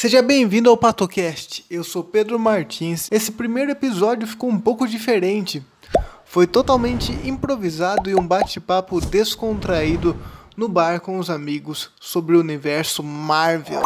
Seja bem-vindo ao PatoCast. Eu sou Pedro Martins. Esse primeiro episódio ficou um pouco diferente. Foi totalmente improvisado e um bate-papo descontraído no bar com os amigos sobre o universo Marvel.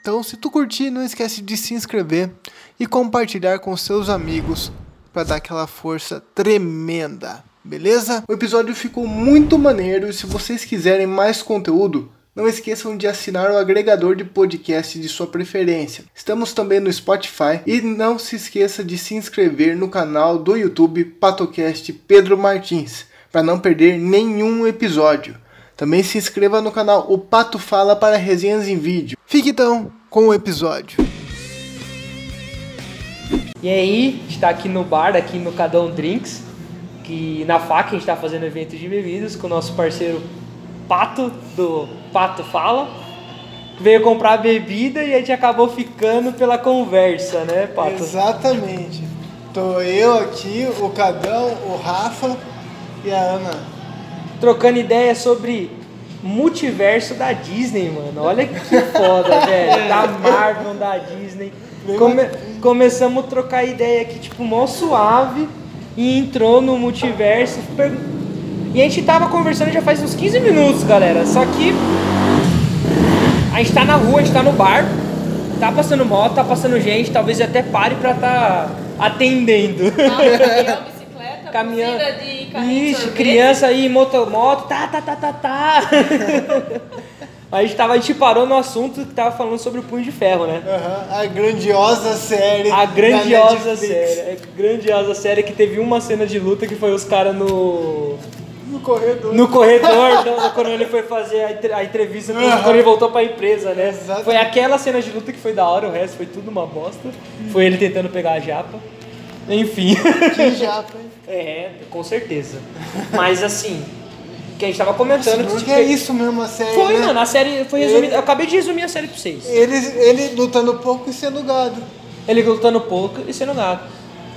Então, se tu curtir, não esquece de se inscrever e compartilhar com seus amigos para dar aquela força tremenda. Beleza? O episódio ficou muito maneiro e se vocês quiserem mais conteúdo, não esqueçam de assinar o agregador de podcast de sua preferência. Estamos também no Spotify e não se esqueça de se inscrever no canal do YouTube Patocast Pedro Martins para não perder nenhum episódio. Também se inscreva no canal O Pato Fala para resenhas em vídeo. Fique então com o episódio. E aí, está aqui no bar, aqui no Cadão Drinks, que na faca a gente está fazendo evento de bebidas com o nosso parceiro Pato, do Pato Fala. Veio comprar bebida e a gente acabou ficando pela conversa, né, Pato? Exatamente. Tô eu aqui, o Cadão, o Rafa e a Ana. Trocando ideia sobre multiverso da Disney, mano. Olha que foda, velho. Da Marvel, da Disney. Come- começamos a trocar ideia aqui, tipo, mó suave. E entrou no multiverso. per- E a gente tava conversando já faz uns 15 minutos, galera. Só que a gente tá na rua, a gente tá no bar. Tá passando moto, tá passando gente. Talvez até pare pra tá atendendo. Caminhão, bicicleta, Caminhão. de Ixi, criança aí, moto, moto, tá, tá, tá, tá, tá. a gente tava, a gente parou no assunto que tava falando sobre o Punho de Ferro, né? Aham, A grandiosa série. A grandiosa série, a grandiosa série que teve uma cena de luta que foi os caras no No corredor. no corredor, do- quando ele foi fazer a, a entrevista, quando Aham. quando ele voltou pra empresa, né? Exatamente. Foi aquela cena de luta que foi da hora, o resto foi tudo uma bosta. Foi ele tentando pegar a japa. Enfim. Que japa, hein? É, com certeza. Mas assim, que a gente tava comentando que Porque tipo, é isso mesmo a série, Foi, né? mano, a série foi resumida. Eu acabei de resumir a série pra vocês. Ele, ele lutando pouco e sendo gado. Ele lutando pouco e sendo gato.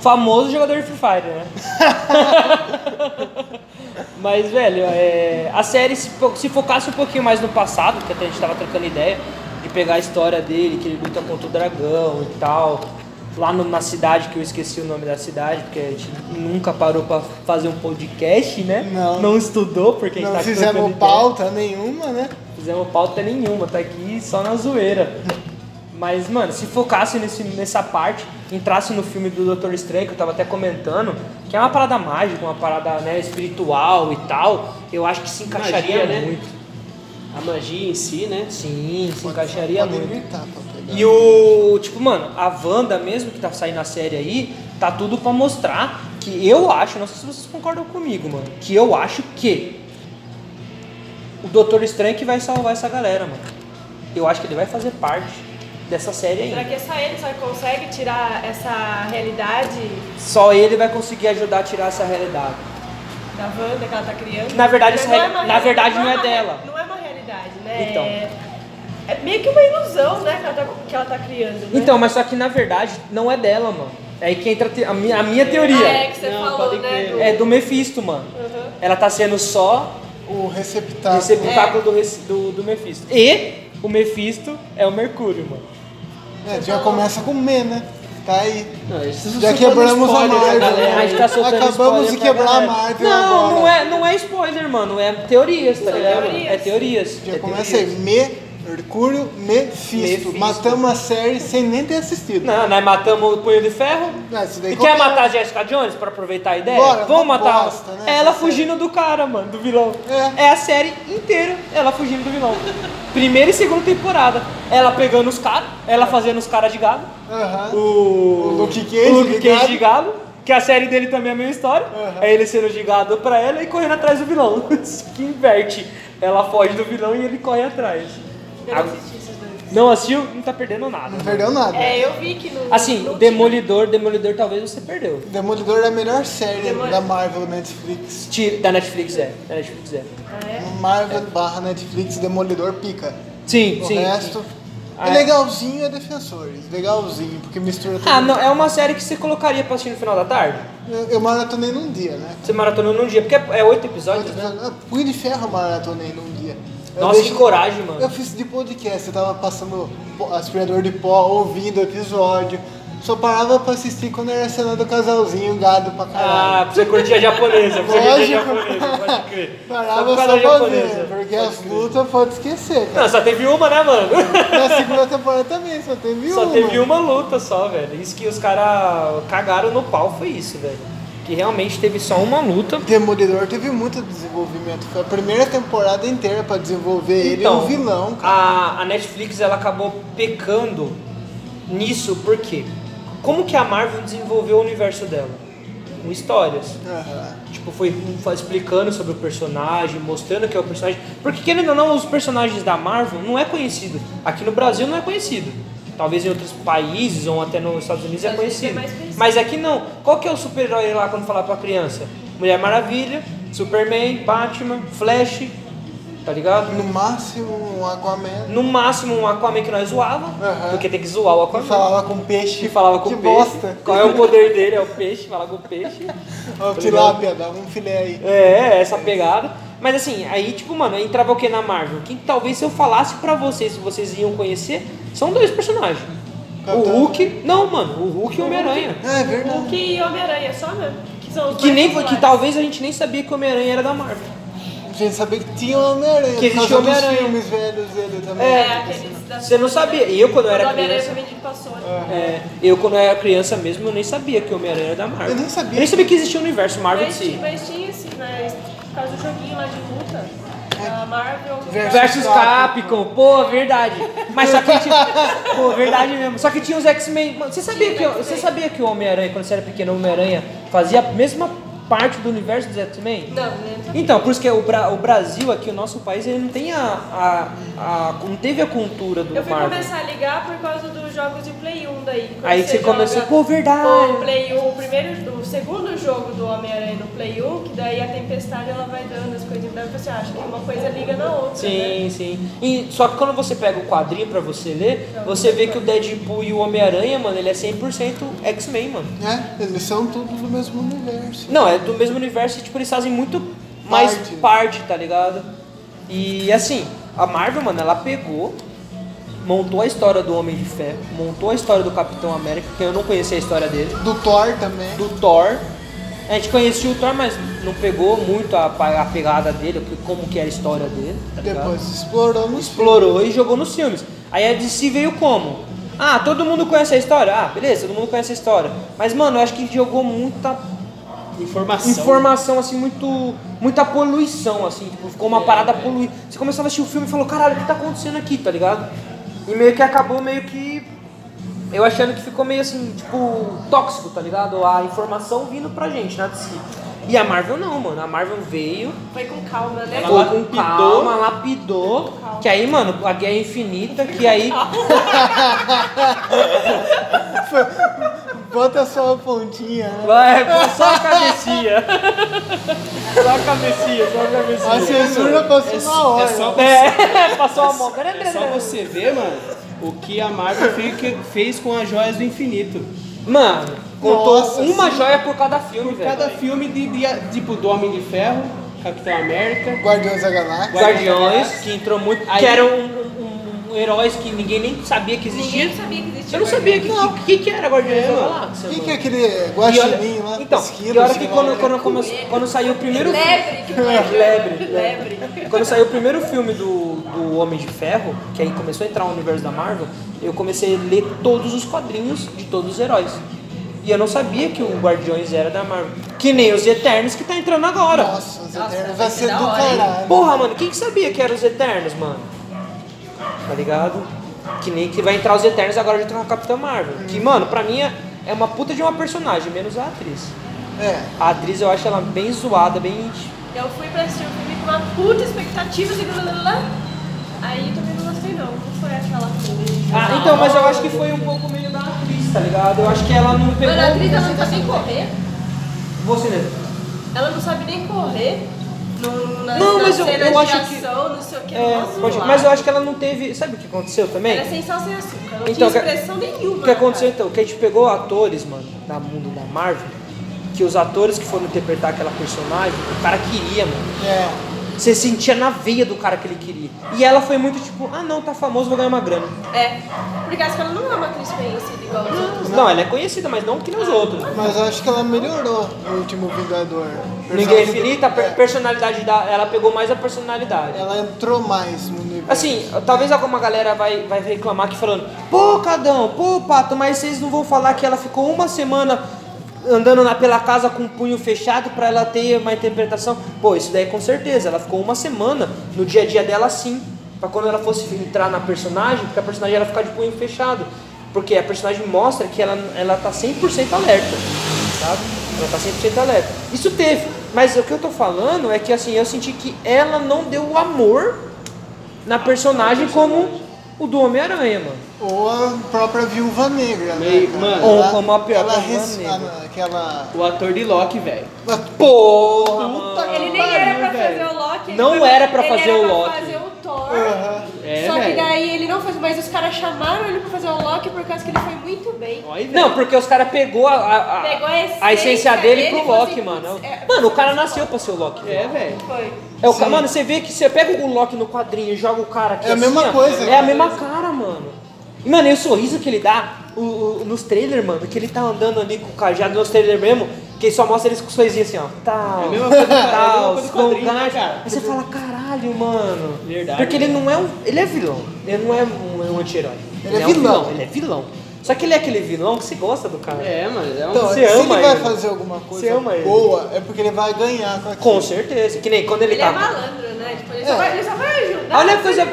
Famoso jogador de Free Fire, né? Mas, velho, é, a série se, se focasse um pouquinho mais no passado, que até a gente tava trocando ideia, de pegar a história dele, que ele luta contra o dragão e tal. Lá no- na cidade, que eu esqueci o nome da cidade, porque a gente nunca parou pra fazer um podcast, né? Não. Não estudou, porque a gente Não tá fizemos trocando ideia. pauta nenhuma, né? Fizemos pauta nenhuma, tá aqui só na zoeira. Mas, mano, se focasse nesse, nessa parte, entrasse no filme do Doutor Estranho, que eu tava até comentando, que é uma parada mágica, uma parada né, espiritual e tal, eu acho que se encaixaria Magia, né? muito. A magia em si, né? Sim, se encaixaria Pode muito. E o. Tipo, mano, a Wanda mesmo que tá saindo na série aí, tá tudo pra mostrar que eu acho, não sei se vocês concordam comigo, mano, que eu acho que o Doutor Estranho que vai salvar essa galera, mano. Eu acho que ele vai fazer parte dessa série Será ainda. que é só ele só consegue tirar essa realidade Só ele vai conseguir ajudar a tirar essa realidade. da Wanda que ela tá criando? Na verdade, essa uma na verdade, não é uma dela. Não é uma realidade, né? Então. É, é meio que uma ilusão, né, que ela tá, que ela tá criando, né? Então, mas só que na verdade não é dela, mano. É aí que entra a minha, a minha Ah, teoria. é que você Não, falou, né? do- É do Mephisto, mano. Uhum. Ela tá sendo só O receptáculo. receptáculo do, rec- do, do Mephisto. E o Mephisto é o Mercúrio, mano. É, já começa com Me, né? Tá aí. Não, Já quebramos a spoiler pra Marvel. galera A aí. gente tá soltando Acabamos de quebrar a. Marvel Não, agora. não é, não é spoiler, mano. É teorias, tá São ligado? É teorias. Já é começa aí. teorias. Me, Mercúrio, Mephisto. Mephisto. Matamos a série sem nem ter assistido. Não, nós matamos o Punho de Ferro. Isso daí E quer matar a Jessica Jones pra aproveitar a ideia? Bora, Vamos matar bosta, né, ela fugindo do cara, mano, do vilão. É. a série inteira ela fugindo do vilão. Primeira e segunda temporada. Ela pegando os caras, ela fazendo os caras de gado. O, O Luke Cage o Luke de Cage gado. de gado. Que a série dele também é a mesma história. É ele sendo de gado pra ela e correndo atrás do vilão. que inverte. Ela foge do vilão e ele corre atrás. Eu não assisti esses dois. Não assistiu? Não tá perdendo nada. Não perdeu nada. É, eu vi que no. Assim, no Demolidor, Demolidor talvez você perdeu. Demolidor é a melhor série Demolidor. da Marvel Netflix. Tira- Da Netflix é. Da Netflix é. Ah, é? Marvel barra Netflix, Demolidor pica. Sim, O sim. resto, Ah, É é. legalzinho é Defensores. Legalzinho, porque mistura tudo. Ah, não, é uma série que você colocaria pra assistir no final da tarde? Eu, eu maratonei num dia, né? Você maratonou num dia, porque é é oito episódios, né? Ah, Punho de ferro eu maratonei num Nossa, que coragem, mano. Eu fiz de podcast, eu tava passando aspirador de pó, ouvindo o episódio. Só parava pra assistir quando era a cena do casalzinho, gado pra Ah, caralho. pra você curtir a japonesa, pra você curtir a japonesa, pode crer. Parava só japonesa, ver, porque as lutas pode esquecer, cara. Não, só teve uma, né, mano? Na segunda temporada também, só teve Só uma. teve uma luta só, velho. Isso que os caras cagaram no pau foi isso, velho. Que realmente teve só uma luta. Demolidor teve muito desenvolvimento. Foi a primeira temporada inteira pra desenvolver ele Então, um vilão, cara. A, a Netflix ela acabou pecando nisso porque como que a Marvel desenvolveu o universo dela? Com histórias. Aham. Tipo, foi foi explicando sobre o personagem, mostrando que é o personagem. Porque querendo ou não, os personagens da Marvel não é conhecido. Aqui no Brasil não é conhecido. Talvez em outros países ou até nos Estados Unidos é é conhecido. conhecido. Mas aqui não. Qual que é o super-herói lá quando falar pra criança? Mulher Maravilha, Superman, Batman, Flash, tá ligado? No máximo, um Aquaman. No máximo um Aquaman que nós zoava, porque tem que zoar o Que Aquaman. falava com peixe. Que falava com que o peixe. bosta. Qual é o poder dele? É o peixe, falar com o peixe. Ó, tilápia, dava um filé aí. É, essa pegada. Mas assim, aí tipo, mano, entrava o que na Marvel? Que talvez se eu falasse pra vocês, se vocês iam conhecer, são dois personagens. O Capitão- Hulk, não, mano, o Hulk e o Homem-Aranha. É verdade. Hulk e Homem-Aranha só mesmo. Que são os Que nem que populares. talvez a gente nem sabia que o Homem-Aranha era da Marvel. A gente sabia que tinha o Homem-Aranha. Que existia dos Homem-Aranha. filmes velhos dele também. É, aqueles da Você não sabia. E eu quando eu era O Homem-Aranha criança. vendido pra Sony. É, eu quando eu era criança mesmo, eu nem sabia que o Homem-Aranha era da Marvel. Eu nem sabia. Eu nem sabia que existia o universo Marvel de Mas, si. tinha- mas tinha assim, né? Por causa do joguinho lá de luta. Marvel. Versus Versus Capcom. Capcom, pô, verdade. Mas só que tinha. Pô, verdade mesmo. Só que tinha os X-Men. Você sabia, que, você sabia que o Homem-Aranha, quando você era pequeno, o Homem-Aranha fazia a mesma parte do universo dos X-Men? Não, né? Então, por isso que o, Bra- o Brasil aqui, o nosso país, ele não tem a, a, a- não teve a cultura do Eu fui Marvel. começar a ligar por causa dos jogos de Play 1 daí. Aí você joga começou, pô, verdade. O Play 1, o primeiro, o segundo jogo do Homem-Aranha no Play 1, que daí a tempestade ela vai dando as coisas, daí você acha que uma coisa liga na outra. Sim, né? sim. E, só que quando você pega o quadrinho pra você ler, você vê que o Deadpool e o Homem-Aranha, mano, ele é 100% X-Men, mano. É, eles são tudo do mesmo universo. Não, é do mesmo universo e tipo, eles fazem muito mais Parte. parte, tá ligado? E assim, a Marvel, mano, ela pegou, montou a história do Homem de Ferro, montou a história do Capitão América, que eu não conhecia a história dele, Do Thor também. do Thor. A gente conhecia o Thor, mas não pegou muito a, a pegada dele, como que era a história dele, tá? Depois explorou nos explorou e jogou nos filmes. Aí a DC veio como? Ah, todo mundo conhece a história? Ah, beleza, todo mundo conhece a história. Mas, mano, eu acho que jogou muita Informação. informação, assim, muito. muita poluição, assim, tipo, ficou uma parada poluída. Você começava a assistir o filme e falou, caralho, o que tá acontecendo aqui, tá ligado? E meio que acabou meio que. Eu achando que ficou meio assim, tipo, tóxico, tá ligado? A informação vindo pra gente, na DC. E a Marvel não, mano. A Marvel veio, Foi com calma, né? foi com lapidou. calma, lapidou. Que aí, mano, a guerra infinita, que aí. Bota só a pontinha, né? Vai, só a cabecinha. Só a cabecinha, só a A cabecinha. censura passou na hora. É só, É, passou a mão. é só você ver, mano, o que a Marvel fe- fez com as joias do infinito. Mano, contou Nossa, uma sim. joia por cada filme, velho. Cada filme de, de- tipo do Homem de Ferro, Capitão América. Guardiões da Galáxia. Guardiões, que entrou muito. Aí- Que um- um- heróis que ninguém nem sabia que existia. Ninguém sabia que existia. Eu não sabia que, que, que, que era Guardiões É, da mano. Galáxia. O que, que é aquele guaxinim lá? Então, esquilo, e olha que lá, quando, né? quando, quando, quando saiu o primeiro filme. Lebre. Lebre, Lebre. Quando saiu o primeiro filme do, do Homem de Ferro, que aí começou a entrar no universo da Marvel, eu comecei a ler todos os quadrinhos de todos os heróis. E eu não sabia que o Guardiões era da Marvel. Que nem os Eternos que tá entrando agora. Nossa, os Nossa, Eternos vai vai ser do caralho. Porra, mano, quem que sabia que eram os Eternos, mano? Tá ligado? Que nem que vai entrar os Eternos agora junto com a Capitã Marvel. Que, mano, pra mim é, é uma puta de uma personagem, menos a atriz. É. A atriz eu acho ela bem zoada, bem. Eu fui pra assistir o filme com uma puta expectativa, assim, blá, blá, blá. aí também não gostei não. Não foi aquela coisa. Ah, então, mas eu acho que foi um pouco meio da atriz, tá ligado? Eu acho que ela não pegou. Mano, a atriz ela não sabe nem correr. Você mesmo. Ela não sabe nem correr. Não, mas eu- eu de acho que- ação, flow, não sei o que. É, pode- mas eu acho que ela não teve. Sabe o que aconteceu também? Era sem sal, sem açúcar. Não Então, tinha que- expressão nenhuma. O que aconteceu cara. então? Que a gente pegou atores, mano, da mundo da Marvel, que os atores que foram interpretar aquela personagem, o cara queria, mano. É. Você sentia na veia do cara que ele queria. E ela foi muito tipo, ah não, tá famoso, vou ganhar uma grana. É. Porque acho que ela não é uma atriz conhecida igual os outros. Não, ela é conhecida, mas não que nem os outros. Mas eu acho que ela melhorou no último Vingador. Ninguém Personagem infinita, a per- é, personalidade da. Ela pegou mais a personalidade. Ela entrou mais no universo. Assim, talvez alguma galera vai, vai reclamar aqui falando, pô, Cadão, pô, Pato, mas vocês não vão falar que ela ficou uma semana andando pela casa com o punho fechado pra ela ter uma interpretação. Pô, isso daí com certeza. Ela ficou uma semana no dia a dia dela assim. Pra quando ela fosse entrar na personagem, porque a personagem ela ficar de punho fechado. Porque a personagem mostra que ela, ela tá 100% alerta, sabe? Ela tá 100% alerta. Isso teve, mas o que eu tô falando é que assim, eu senti que ela não deu o amor na personagem como o do Homem-Aranha, mano. Ou a própria Viúva Negra, né? Meio- mano. Ou como a pior ela Viúva res- Negra. ah, aquela... O ator de Loki, velho. Porra, mano. Ele nem era pra fazer o Loki. ele Não era pra ele fazer era o pra Loki. fazer o Thor. Aham. É, só que velho. daí ele não fez, mas os caras chamaram ele pra fazer o Loki por causa que ele foi muito bem. Aí. Não, porque os caras pegou a, a, a- Pegou a essência a essência dele dele pro Loki, assim, mano. é- Mano, o cara nasceu pra ser o Loki. É, velho. Foi. É o Sim. Mano, você vê que você pega o Loki no quadrinho e joga o cara aqui É a assim, mesma ó, coisa, É né? a mesma cara, mano. E, mano, e o sorriso que ele dá o- o- nos trailers, mano, que ele tá andando ali com o cajado nos trailers mesmo, que só mostra eles com o sorrisinho assim, ó. Tal, É a mesma coisa do- é a mesma tal, coisa do quadrinho, né, Skongard. cara? Aí você fala, caralho, mano. Verdade, Porque ele não é um. Ele é vilão. Ele não é um, um anti-herói. Ele é um vilão. Ele é vilão. Só que ele é aquele vilão que você gosta do cara. É, mano. É um... Então, Você se ama ele vai ele. fazer alguma coisa ele. boa, é porque ele vai ganhar com aquilo. Com certeza. Que nem quando ele, Ele tá. é malandro, né? Tipo, ele, É. só, vai, ele só vai ajudar. A única coisa, ele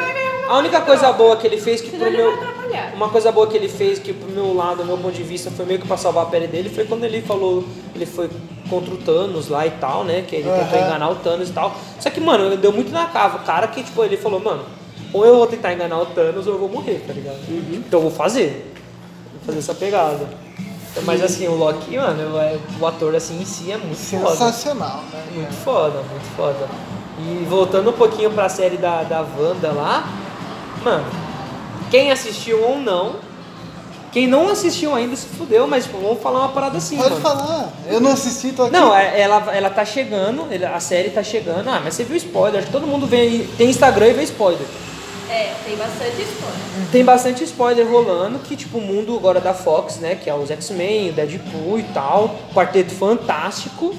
a única coisa. boa que ele fez que Senão pro ele meu uma coisa boa que ele fez que pro meu lado, do meu ponto de vista, foi meio que pra salvar a pele dele, foi quando ele falou, ele foi contra o Thanos lá e tal, né, que ele tentou Aham. enganar o Thanos e tal. Só que, mano, deu muito na cava, o cara que tipo, ele falou, mano, ou eu vou tentar enganar o Thanos ou eu vou morrer, tá ligado? Então eu vou fazer. Vou fazer essa pegada. Então, Mas assim, o Loki, mano, é- o ator assim em si é muito foda. Sensacional, né? Muito foda, muito foda. E voltando um pouquinho pra série da, da Wanda lá, mano, quem assistiu ou não, quem não assistiu ainda se fudeu, mas tipo, vamos falar uma parada assim, Pode mano. falar. Eu não assisti, tô aqui. Não, é- ela, ela tá chegando, a série tá chegando. Ah, mas você viu spoiler, acho que todo mundo vê, tem Instagram e vê spoiler. É, tem bastante spoiler. Tem bastante spoiler rolando que, tipo, o mundo agora da Fox, né? Que é os X-Men, o Deadpool e tal, Quarteto Fantástico.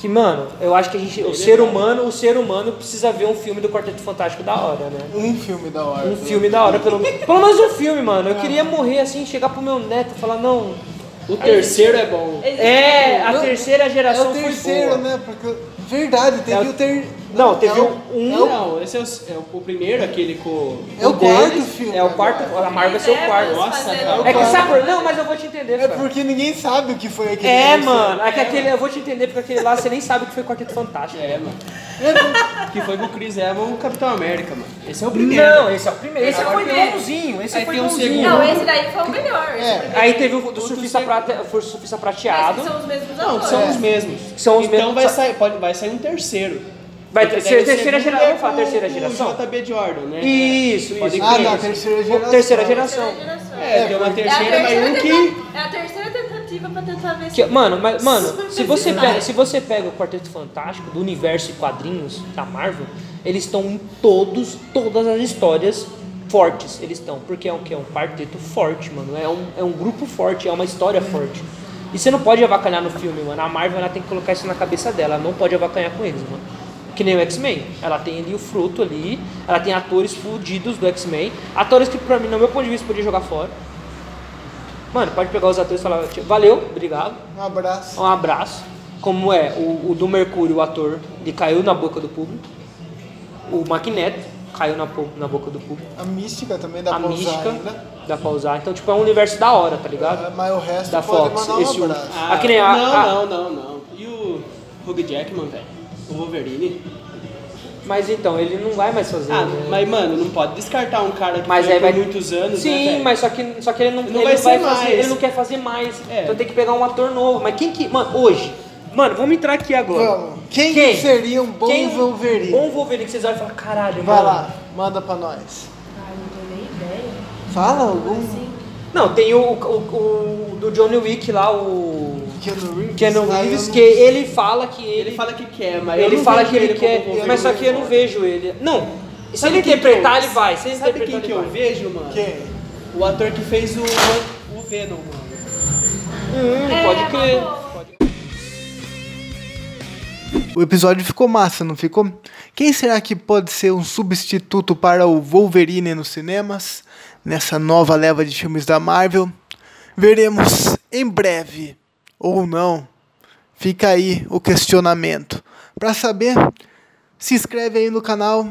Que, mano, eu acho que a gente. O ser humano, o ser humano precisa ver um filme do Quarteto Fantástico da hora, né? Um filme da hora. Um filme da hora, pelo, pelo menos um filme, mano. Eu queria morrer assim, chegar pro meu neto e falar, não. O terceiro é bom. É, a terceira É geração o foi terceiro, boa. né? Porque, verdade, teve É o- ter... Não, teve é um- o- um- é o- Não, esse é o, é o- primeiro, aquele com... É o deles quarto filme. É o quarto. agora. A Marvel vai ser o quarto. Nossa, cara. É que sabe. Não, mas eu vou te entender, É cara. porque ninguém sabe o que foi aquele É, mano, é que aquele, eu vou te entender porque aquele lá você nem sabe o que foi Quarteto Fantástico. É, mano. Que foi com o Chris Evans e o Capitão América, mano. Esse é o primeiro. Não, esse é o primeiro. Esse é o foi primeiro. bonzinho. Esse Aí foi tem um bonzinho. segundo. Não, esse daí foi o melhor. esse É. Aí teve o do O surfista, foi o surfista Mas prateado. que são os mesmos Não, são É. os mesmos. São os então mesmos. vai Só- sair, pode, vai sair um terceiro. Vai Porque ter- daí o terceira segundo geração, é vamos falar com terceira o geração? JB Jordan, né? Isso, Pode isso. Ah, não, terceira geração. Terceira geração. É, tem uma porque- É a terceira, mas terceira um que... tenta- É a terceira pra tentar ver Que- se. mano, mas, mano, se você, pega, se você pega o Quarteto Fantástico do universo e quadrinhos da Marvel, eles estão em todos, todas as histórias fortes. Eles estão, porque é um que é um quarteto forte, mano. É um, é um grupo forte, é uma história forte. E você não pode avacalhar no filme, mano. A Marvel ela tem que colocar isso na cabeça dela. Ela não pode avacalhar com eles, mano. Que nem o X-Men. Ela tem ali o fruto ali. Ela tem atores fudidos do X-Men. Atores que, pra mim, no meu ponto de vista, podia jogar fora. Mano, pode pegar os atores e falar, "Tio, valeu, obrigado. Um abraço. Um abraço. Como é o, o do Mercúrio, o ator, ele caiu na boca do público. O Magneto caiu na, na boca do público. A mística também dá a pra usar mística ainda. dá pra usar. Então, tipo, é um universo da hora, tá ligado? É, Mas o resto Da pode Fox, mandar esse um abraço. Ah, Aqui nem a- não, a- não, não, não. E o Hugh Jackman, velho? O Wolverine? Mas então, ele não vai mais fazer. Ah, né? mas mano, não pode descartar um cara que Mas aí por vai- muitos anos, né, Sim, velho? mas só que, só que ele não, Não ele vai vai ser fazer, mais. ele não quer fazer mais. É. Então tem que pegar um ator novo. Mas quem que. Mano, hoje, Mano, vamos entrar aqui agora. Vamos. Quem, Quem? seria um bom Quem- Wolverine? Bom Wolverine que vocês olham e falam, caralho, Vai mano. lá, manda pra nós. Ai, não tenho nem ideia. Fala algum. Assim. Não, tem o, o, o do Johnny Wick lá, o Keanu Reeves. Keanu Reeves, não- que ele fala que ele, Ele fala que quer, mas ele fala que ele como quer, mas só que eu não vejo ele. Não, se Sabe ele interpretar, ele vai. Se ele Sabe quem que ele eu vai. vejo, mano? Quem? O ator que fez o, o Venom, mano. Hum, É, pode crer. O episódio ficou massa, não ficou? Quem será que pode ser um substituto para o Wolverine nos cinemas? Nessa nova leva de filmes da Marvel? Veremos em breve. Ou não. Fica aí o questionamento. Para saber, se inscreve aí no canal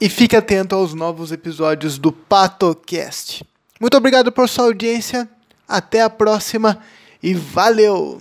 e fique atento aos novos episódios do PatoCast. Muito obrigado por sua audiência. Até a próxima e valeu!